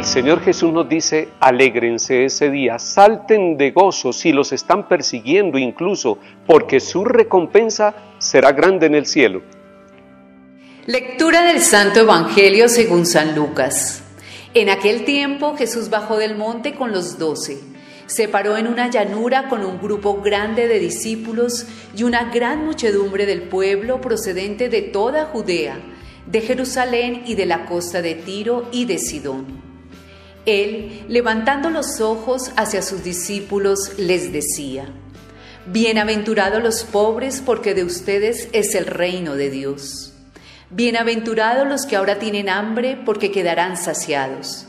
El Señor Jesús nos dice, alégrense ese día, salten de gozo si los están persiguiendo incluso, porque su recompensa será grande en el cielo. Lectura del Santo Evangelio según San Lucas. En aquel tiempo Jesús bajó del monte con los doce. Se paró en una llanura con un grupo grande de discípulos y una gran muchedumbre del pueblo procedente de toda Judea, de Jerusalén y de la costa de Tiro y de Sidón. Él, levantando los ojos hacia sus discípulos, les decía, Bienaventurados los pobres, porque de ustedes es el reino de Dios. Bienaventurados los que ahora tienen hambre, porque quedarán saciados.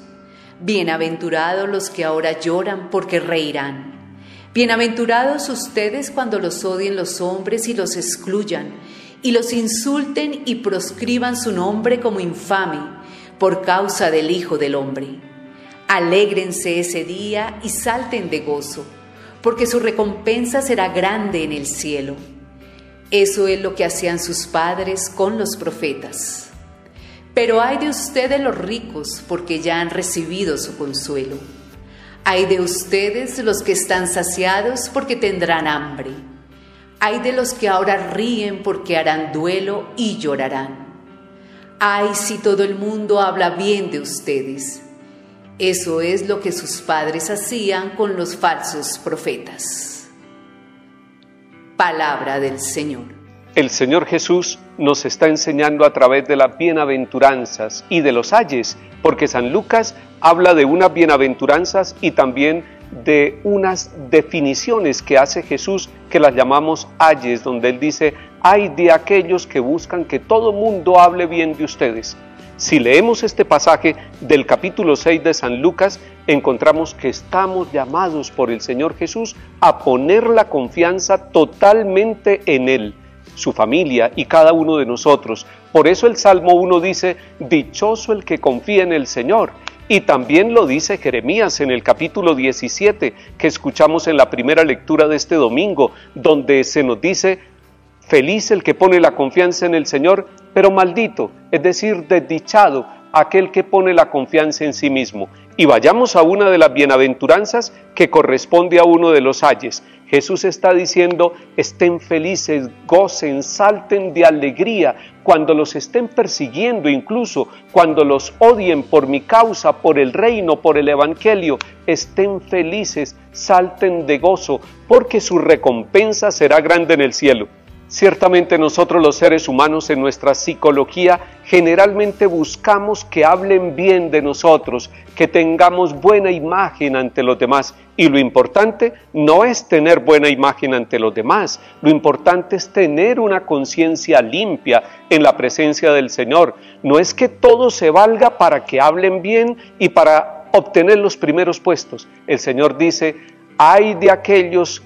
Bienaventurados los que ahora lloran, porque reirán. Bienaventurados ustedes cuando los odien los hombres y los excluyan, y los insulten y proscriban su nombre como infame, por causa del Hijo del Hombre. Alégrense ese día y salten de gozo, porque su recompensa será grande en el cielo. Eso es lo que hacían sus padres con los profetas. Pero hay de ustedes los ricos, porque ya han recibido su consuelo. Hay de ustedes los que están saciados, porque tendrán hambre. Hay de los que ahora ríen, porque harán duelo y llorarán. Ay, si todo el mundo habla bien de ustedes eso es lo que sus padres hacían con los falsos profetas. Palabra del Señor. El Señor Jesús nos está enseñando a través de las bienaventuranzas y de los ayes, porque San Lucas habla de unas bienaventuranzas y también de unas definiciones que hace Jesús que las llamamos ayes, donde él dice, hay de aquellos que buscan que todo mundo hable bien de ustedes. Si leemos este pasaje del capítulo 6 de San Lucas, encontramos que estamos llamados por el Señor Jesús a poner la confianza totalmente en Él, su familia y cada uno de nosotros. Por eso el Salmo 1 dice, Dichoso el que confía en el Señor. Y también lo dice Jeremías en el capítulo 17 que escuchamos en la primera lectura de este domingo, donde se nos dice, Feliz el que pone la confianza en el Señor, pero maldito, es decir, desdichado, aquel que pone la confianza en sí mismo. Y vayamos a una de las bienaventuranzas que corresponde a uno de los ayes. Jesús está diciendo, estén felices, gocen, salten de alegría cuando los estén persiguiendo, incluso cuando los odien por mi causa, por el reino, por el Evangelio, estén felices, salten de gozo, porque su recompensa será grande en el cielo. Ciertamente nosotros los seres humanos en nuestra psicología generalmente buscamos que hablen bien de nosotros, que tengamos buena imagen ante los demás. Y lo importante no es tener buena imagen ante los demás, lo importante es tener una conciencia limpia en la presencia del Señor. No es que todo se valga para que hablen bien y para obtener los primeros puestos. El Señor dice, hay de aquellos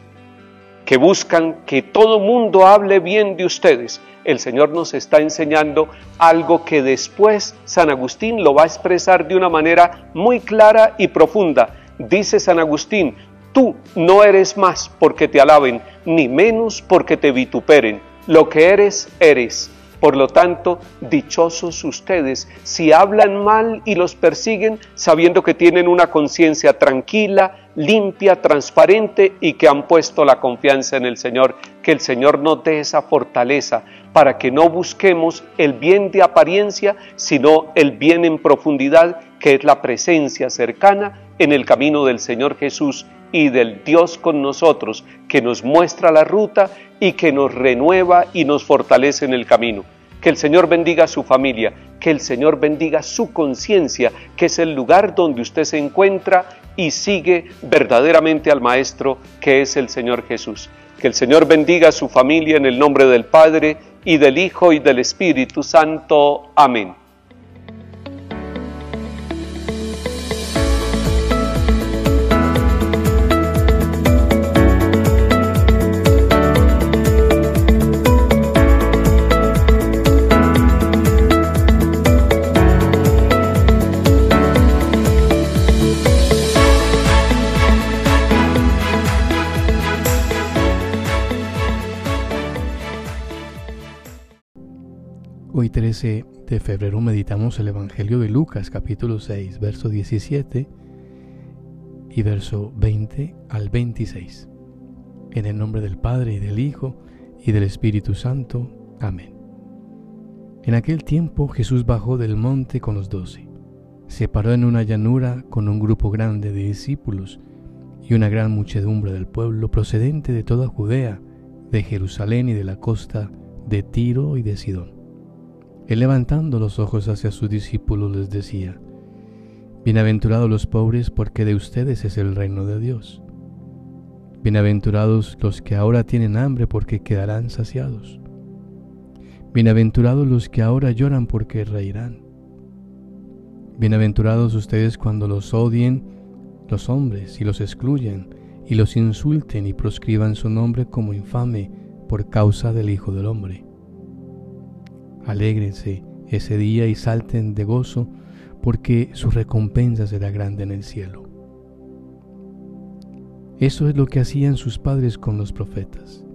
que buscan que todo mundo hable bien de ustedes. El Señor nos está enseñando algo que después San Agustín lo va a expresar de una manera muy clara y profunda. Dice San Agustín, tú no eres más porque te alaben, ni menos porque te vituperen. Lo que eres, eres. Por lo tanto, dichosos ustedes si hablan mal y los persiguen sabiendo que tienen una conciencia tranquila, limpia, transparente y que han puesto la confianza en el Señor. Que el Señor nos dé esa fortaleza para que no busquemos el bien de apariencia, sino el bien en profundidad, que es la presencia cercana en el camino del Señor Jesús y del Dios con nosotros, que nos muestra la ruta y que nos renueva y nos fortalece en el camino. Que el Señor bendiga a su familia, que el Señor bendiga su conciencia, que es el lugar donde usted se encuentra y sigue verdaderamente al Maestro, que es el Señor Jesús. Que el Señor bendiga a su familia en el nombre del Padre, y del Hijo, y del Espíritu Santo. Amén. Hoy 13 de febrero meditamos el Evangelio de Lucas capítulo 6, verso 17 y verso 20 al 26. En el nombre del Padre y del Hijo y del Espíritu Santo. Amén. En aquel tiempo Jesús bajó del monte con los doce. Se paró en una llanura con un grupo grande de discípulos y una gran muchedumbre del pueblo procedente de toda Judea, de Jerusalén y de la costa de Tiro y de Sidón. Él levantando los ojos hacia sus discípulos les decía, Bienaventurados los pobres porque de ustedes es el reino de Dios. Bienaventurados los que ahora tienen hambre porque quedarán saciados. Bienaventurados los que ahora lloran porque reirán. Bienaventurados ustedes cuando los odien los hombres y los excluyen y los insulten y proscriban su nombre como infame por causa del Hijo del Hombre. Alégrense ese día y salten de gozo, porque su recompensa será grande en el cielo. Eso es lo que hacían sus padres con los profetas.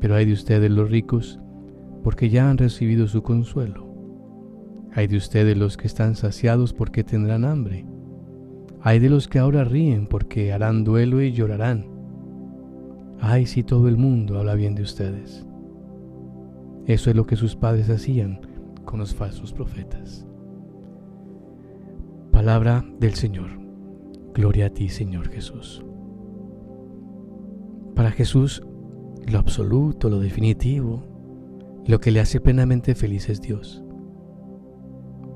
Pero hay de ustedes los ricos, porque ya han recibido su consuelo. Hay de ustedes los que están saciados, porque tendrán hambre. Hay de los que ahora ríen, porque harán duelo y llorarán. Ay, si todo el mundo habla bien de ustedes. Eso es lo que sus padres hacían con los falsos profetas. Palabra del Señor. Gloria a ti, Señor Jesús. Para Jesús, lo absoluto, lo definitivo, lo que le hace plenamente feliz es Dios.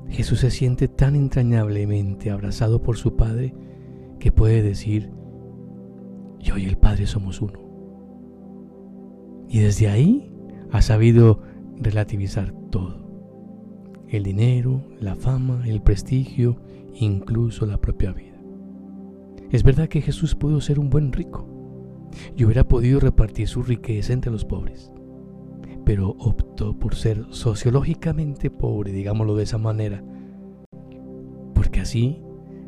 Jesús se siente tan entrañablemente abrazado por su Padre que puede decir, yo y el Padre somos uno. Y desde ahí ha sabido relativizar todo. El dinero, la fama, el prestigio, incluso la propia vida. Es verdad que Jesús pudo ser un buen rico y hubiera podido repartir su riqueza entre los pobres, pero optó por ser sociológicamente pobre, digámoslo de esa manera, porque así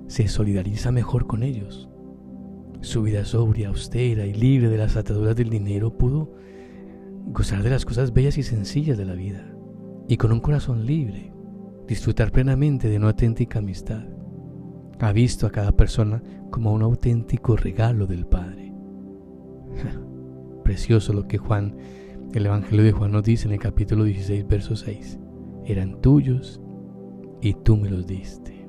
se solidariza mejor con ellos. Su vida sobria, austera y libre de las ataduras del dinero pudo gozar de las cosas bellas y sencillas de la vida, y con un corazón libre, disfrutar plenamente de una auténtica amistad. Ha visto a cada persona como un auténtico regalo del Padre. Precioso lo que Juan, el Evangelio de Juan nos dice en el capítulo 16, verso 6. Eran tuyos y tú me los diste.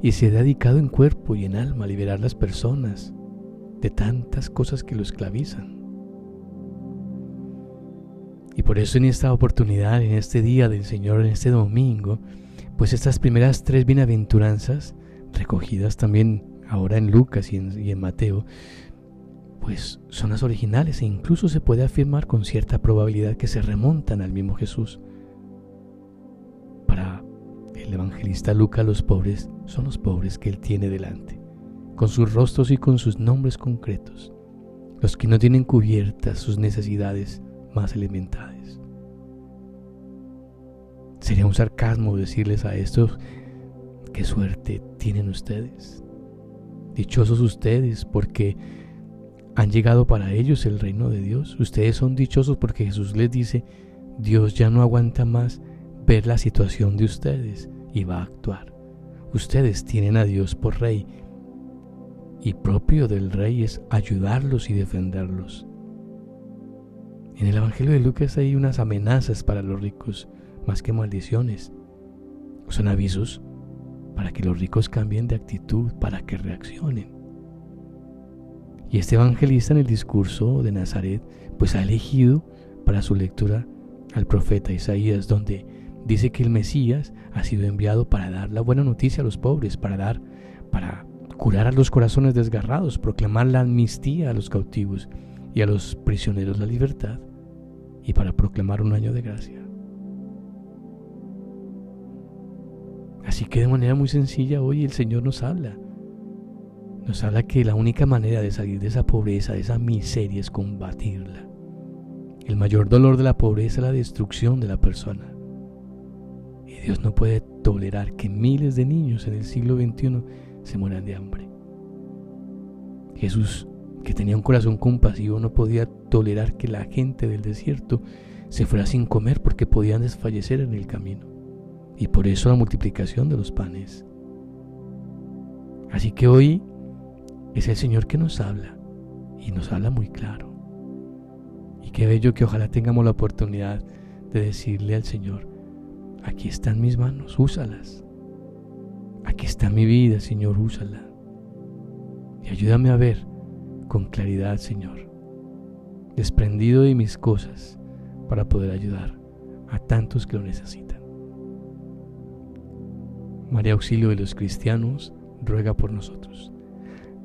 Y se ha dedicado en cuerpo y en alma a liberar las personas de tantas cosas que lo esclavizan. Y por eso en esta oportunidad, en este día del Señor, en este domingo, pues estas primeras tres bienaventuranzas, recogidas también ahora en Lucas y en, Mateo, pues son las originales e incluso se puede afirmar con cierta probabilidad que se remontan al mismo Jesús. Para el evangelista Lucas los pobres son los pobres que él tiene delante, con sus rostros y con sus nombres concretos, los que no tienen cubiertas sus necesidades más elementales. Sería un sarcasmo decirles a estos qué suerte tienen ustedes. Dichosos ustedes porque han llegado para ellos el reino de Dios. Ustedes son dichosos porque Jesús les dice, Dios ya no aguanta más ver la situación de ustedes y va a actuar. Ustedes tienen a Dios por rey y propio del rey es ayudarlos y defenderlos. En el Evangelio de Lucas hay unas amenazas para los ricos más que maldiciones. Son avisos para que los ricos cambien de actitud, para que reaccionen. Y este evangelista en el discurso de Nazaret pues ha elegido para su lectura al profeta Isaías donde dice que el Mesías ha sido enviado para dar la buena noticia a los pobres, para dar para curar a los corazones desgarrados, proclamar la amnistía a los cautivos y a los prisioneros la libertad y para proclamar un año de gracia. Así que de manera muy sencilla hoy el Señor nos habla. Nos habla que la única manera de salir de esa pobreza, de esa miseria, es combatirla. El mayor dolor de la pobreza es la destrucción de la persona. Y Dios no puede tolerar que miles de niños en el siglo XXI se mueran de hambre. Jesús que tenía un corazón compasivo, no podía tolerar que la gente del desierto se fuera sin comer porque podían desfallecer en el camino. Y por eso la multiplicación de los panes. Así que hoy es el Señor que nos habla y nos habla muy claro. Y qué bello que ojalá tengamos la oportunidad de decirle al Señor, aquí están mis manos, úsalas. Aquí está mi vida, Señor, úsala. Y ayúdame a ver con claridad, Señor, desprendido de mis cosas para poder ayudar a tantos que lo necesitan. María Auxilio de los Cristianos, ruega por nosotros.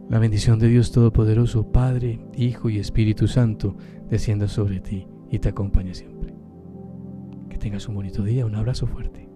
La bendición de Dios Todopoderoso, Padre, Hijo y Espíritu Santo, descienda sobre ti y te acompañe siempre. Que tengas un bonito día, un abrazo fuerte.